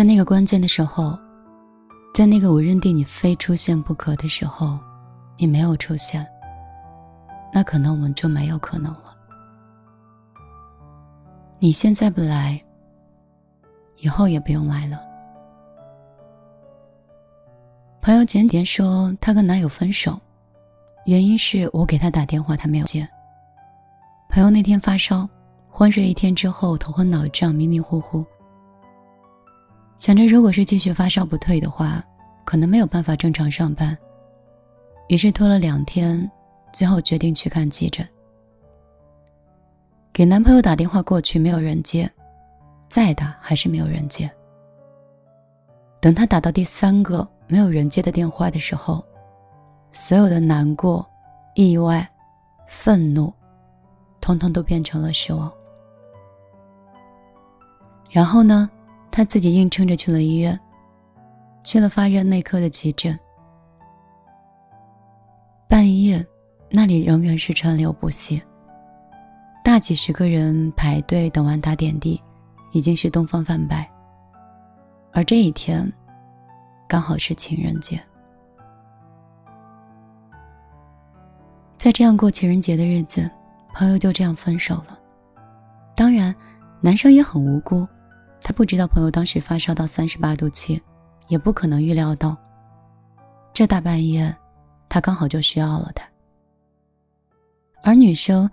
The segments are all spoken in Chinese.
在那个关键的时候，在那个我认定你非出现不可的时候，你没有出现，那可能我们就没有可能了。你现在不来，以后也不用来了。朋友前几天说她跟男友分手，原因是我给她打电话，她没有接。朋友那天发烧，昏睡一天之后头昏脑胀、迷迷糊糊。想着如果是继续发烧不退的话，可能没有办法正常上班，于是拖了两天，最后决定去看急诊。给男朋友打电话过去，没有人接，再打还是没有人接。等他打到第三个没有人接的电话的时候，所有的难过、意外、愤怒。通通都变成了失望。然后呢，他自己硬撑着去了医院，去了发热内科的急诊。半夜，那里仍然是川流不息，大几十个人排队等完打点滴，已经是东方泛白。而这一天，刚好是情人节，在这样过情人节的日子。朋友就这样分手了。当然，男生也很无辜，他不知道朋友当时发烧到三十八度七，也不可能预料到这大半夜，他刚好就需要了他。而女生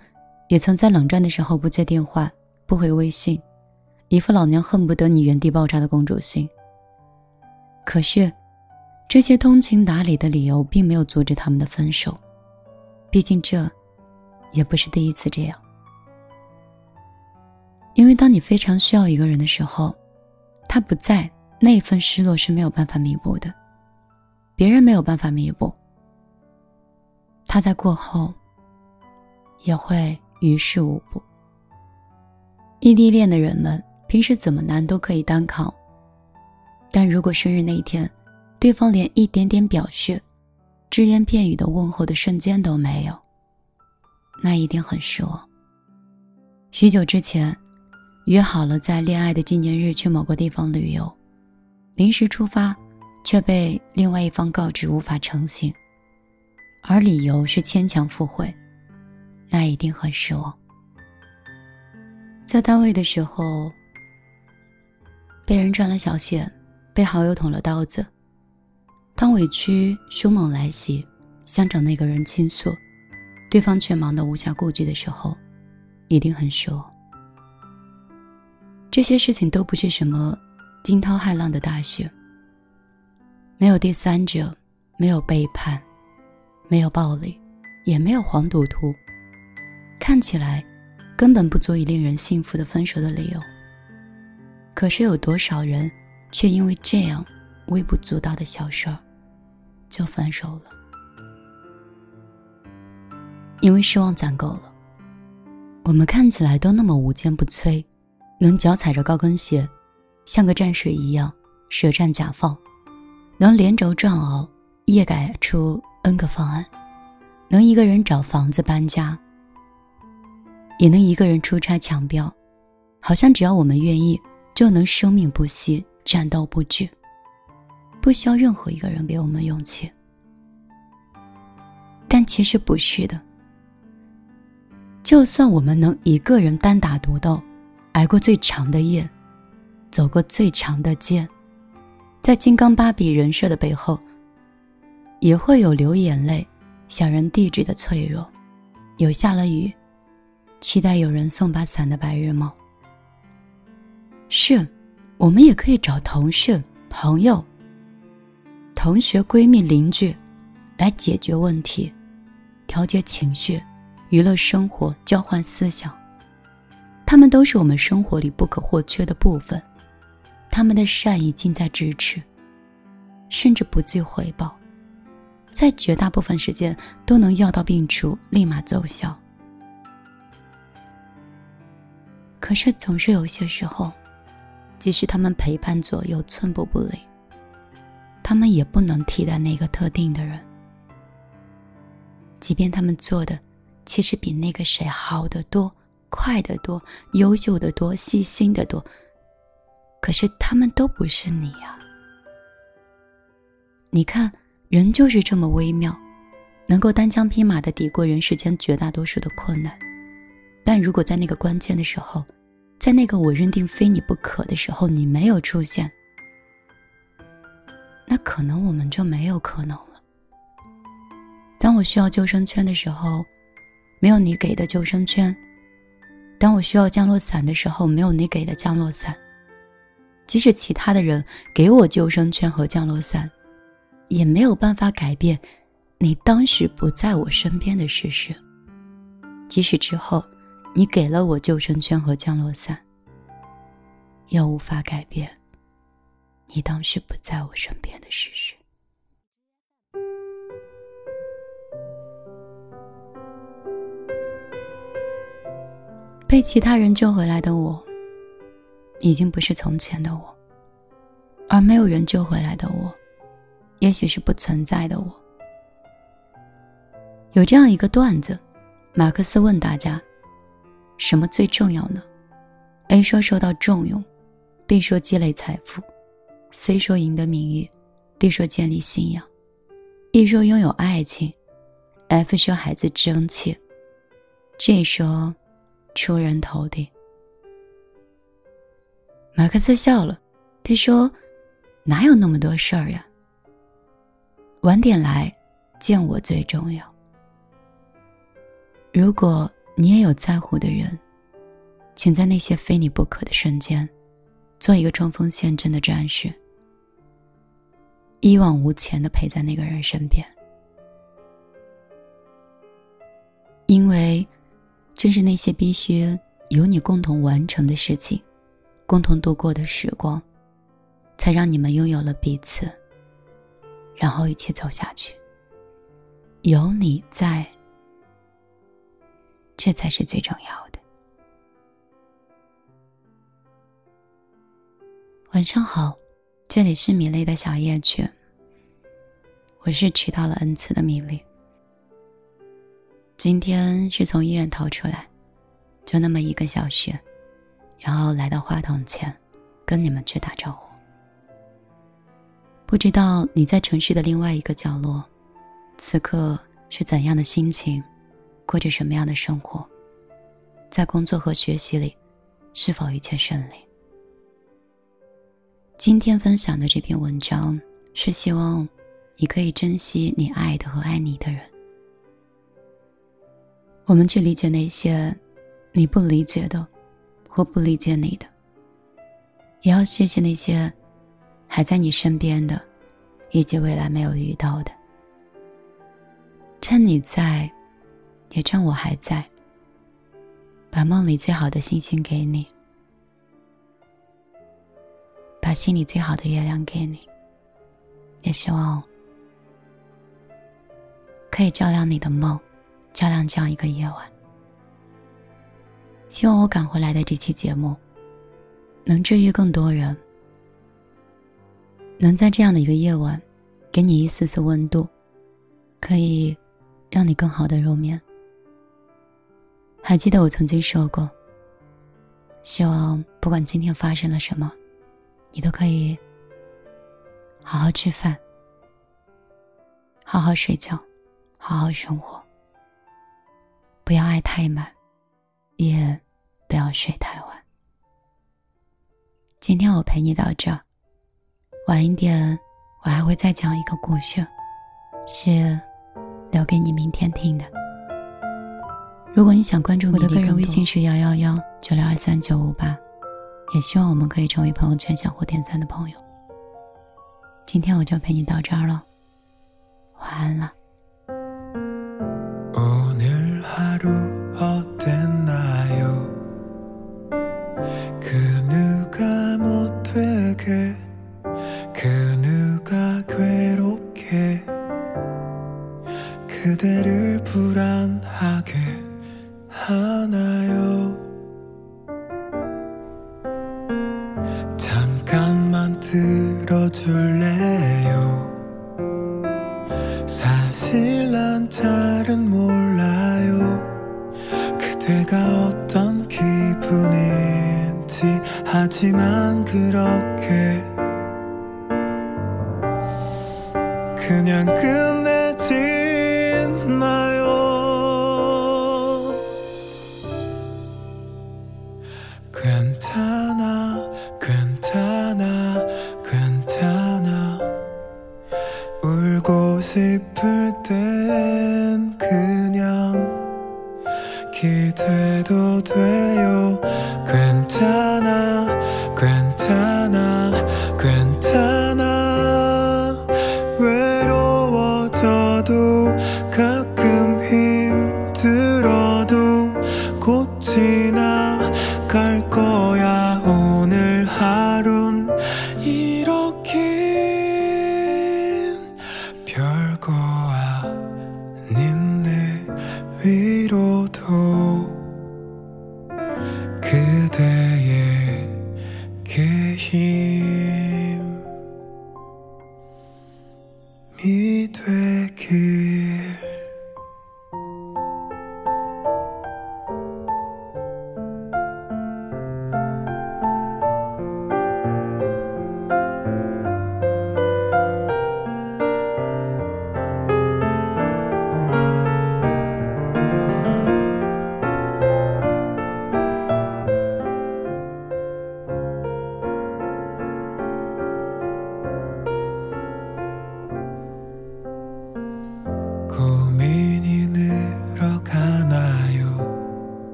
也曾在冷战的时候不接电话、不回微信，一副老娘恨不得你原地爆炸的公主心。可是，这些通情达理的理由并没有阻止他们的分手，毕竟这。也不是第一次这样，因为当你非常需要一个人的时候，他不在，那一份失落是没有办法弥补的，别人没有办法弥补，他在过后也会于事无补。异地恋的人们平时怎么难都可以单扛，但如果生日那一天，对方连一点点表示、只言片语的问候的瞬间都没有。那一定很失望。许久之前，约好了在恋爱的纪念日去某个地方旅游，临时出发，却被另外一方告知无法成行，而理由是牵强附会，那一定很失望。在单位的时候，被人穿了小鞋，被好友捅了刀子，当委屈凶猛来袭，想找那个人倾诉。对方却忙得无暇顾及的时候，一定很失望。这些事情都不是什么惊涛骇浪的大事，没有第三者，没有背叛，没有暴力，也没有黄赌毒，看起来根本不足以令人信服的分手的理由。可是有多少人却因为这样微不足道的小事儿就分手了？因为失望攒够了，我们看起来都那么无坚不摧，能脚踩着高跟鞋，像个战士一样舌战甲放，能连轴转熬，夜改出 N 个方案，能一个人找房子搬家，也能一个人出差抢标，好像只要我们愿意，就能生命不息，战斗不止，不需要任何一个人给我们勇气。但其实不是的。就算我们能一个人单打独斗，挨过最长的夜，走过最长的街，在金刚芭比人设的背后，也会有流眼泪、想人地址的脆弱，有下了雨，期待有人送把伞的白日梦。是，我们也可以找同事、朋友、同学、闺蜜、邻居，来解决问题，调节情绪。娱乐生活，交换思想，他们都是我们生活里不可或缺的部分。他们的善意近在咫尺，甚至不计回报，在绝大部分时间都能药到病除，立马奏效。可是总是有些时候，即使他们陪伴左右，寸步不离，他们也不能替代那个特定的人，即便他们做的。其实比那个谁好得多，快得多，优秀的多，细心的多。可是他们都不是你呀。你看，人就是这么微妙，能够单枪匹马的抵过人世间绝大多数的困难，但如果在那个关键的时候，在那个我认定非你不可的时候，你没有出现，那可能我们就没有可能了。当我需要救生圈的时候，没有你给的救生圈；当我需要降落伞的时候，没有你给的降落伞。即使其他的人给我救生圈和降落伞，也没有办法改变你当时不在我身边的事实。即使之后你给了我救生圈和降落伞，也无法改变你当时不在我身边的事实。被其他人救回来的我，已经不是从前的我；而没有人救回来的我，也许是不存在的我。有这样一个段子，马克思问大家：什么最重要呢？A 说受到重用，B 说积累财富，C 说赢得名誉，D 说建立信仰，E 说拥有爱情，F 说孩子争气，G 说。出人头地。马克思笑了，他说：“哪有那么多事儿呀？晚点来见我最重要。如果你也有在乎的人，请在那些非你不可的瞬间，做一个冲锋陷阵的战士，一往无前的陪在那个人身边，因为。”正是那些必须由你共同完成的事情，共同度过的时光，才让你们拥有了彼此，然后一起走下去。有你在，这才是最重要的。晚上好，这里是米粒的小夜曲，我是迟到了 n 次的米粒。今天是从医院逃出来，就那么一个小时，然后来到话筒前，跟你们去打招呼。不知道你在城市的另外一个角落，此刻是怎样的心情，过着什么样的生活，在工作和学习里，是否一切顺利？今天分享的这篇文章，是希望你可以珍惜你爱的和爱你的人。我们去理解那些你不理解的，或不理解你的，也要谢谢那些还在你身边的，以及未来没有遇到的。趁你在，也趁我还在，把梦里最好的星星给你，把心里最好的月亮给你，也希望可以照亮你的梦。照亮这样一个夜晚，希望我赶回来的这期节目，能治愈更多人，能在这样的一个夜晚，给你一丝丝温度，可以让你更好的入眠。还记得我曾经说过，希望不管今天发生了什么，你都可以好好吃饭，好好睡觉，好好生活。不要爱太满，也不要睡太晚。今天我陪你到这儿，晚一点我还会再讲一个故事，是留给你明天听的。如果你想关注我的个人微信是幺幺幺九六二三九五八，也希望我们可以成为朋友圈相互点赞的朋友。今天我就陪你到这儿了，晚安了。 난 잘은 몰라요. 그대가 어떤 기분인지. 하지만 그렇게 그냥 끝 싶을 땐 그냥 기대도 돼요. 괜찮아 괜찮아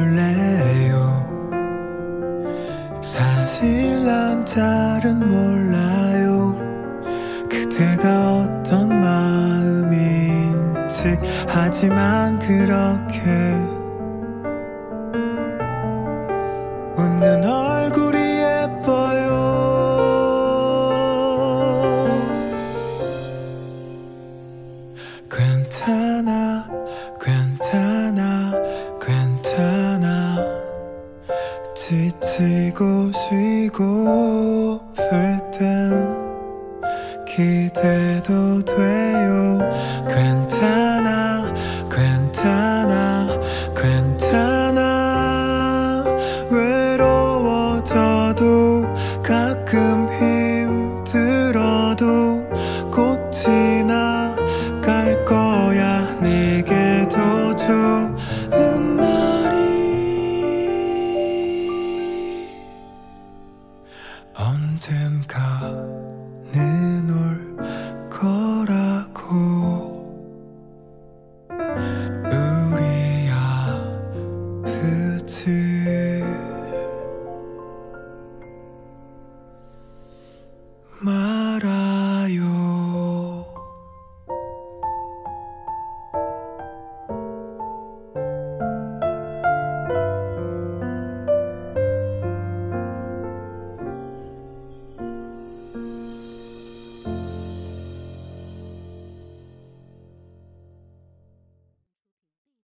들어줄래요. 사실 난 잘은 몰라요. 그대가 어떤 마음인지 하지만 그렇게 웃는 얼굴이 예뻐요. 괜찮아 过。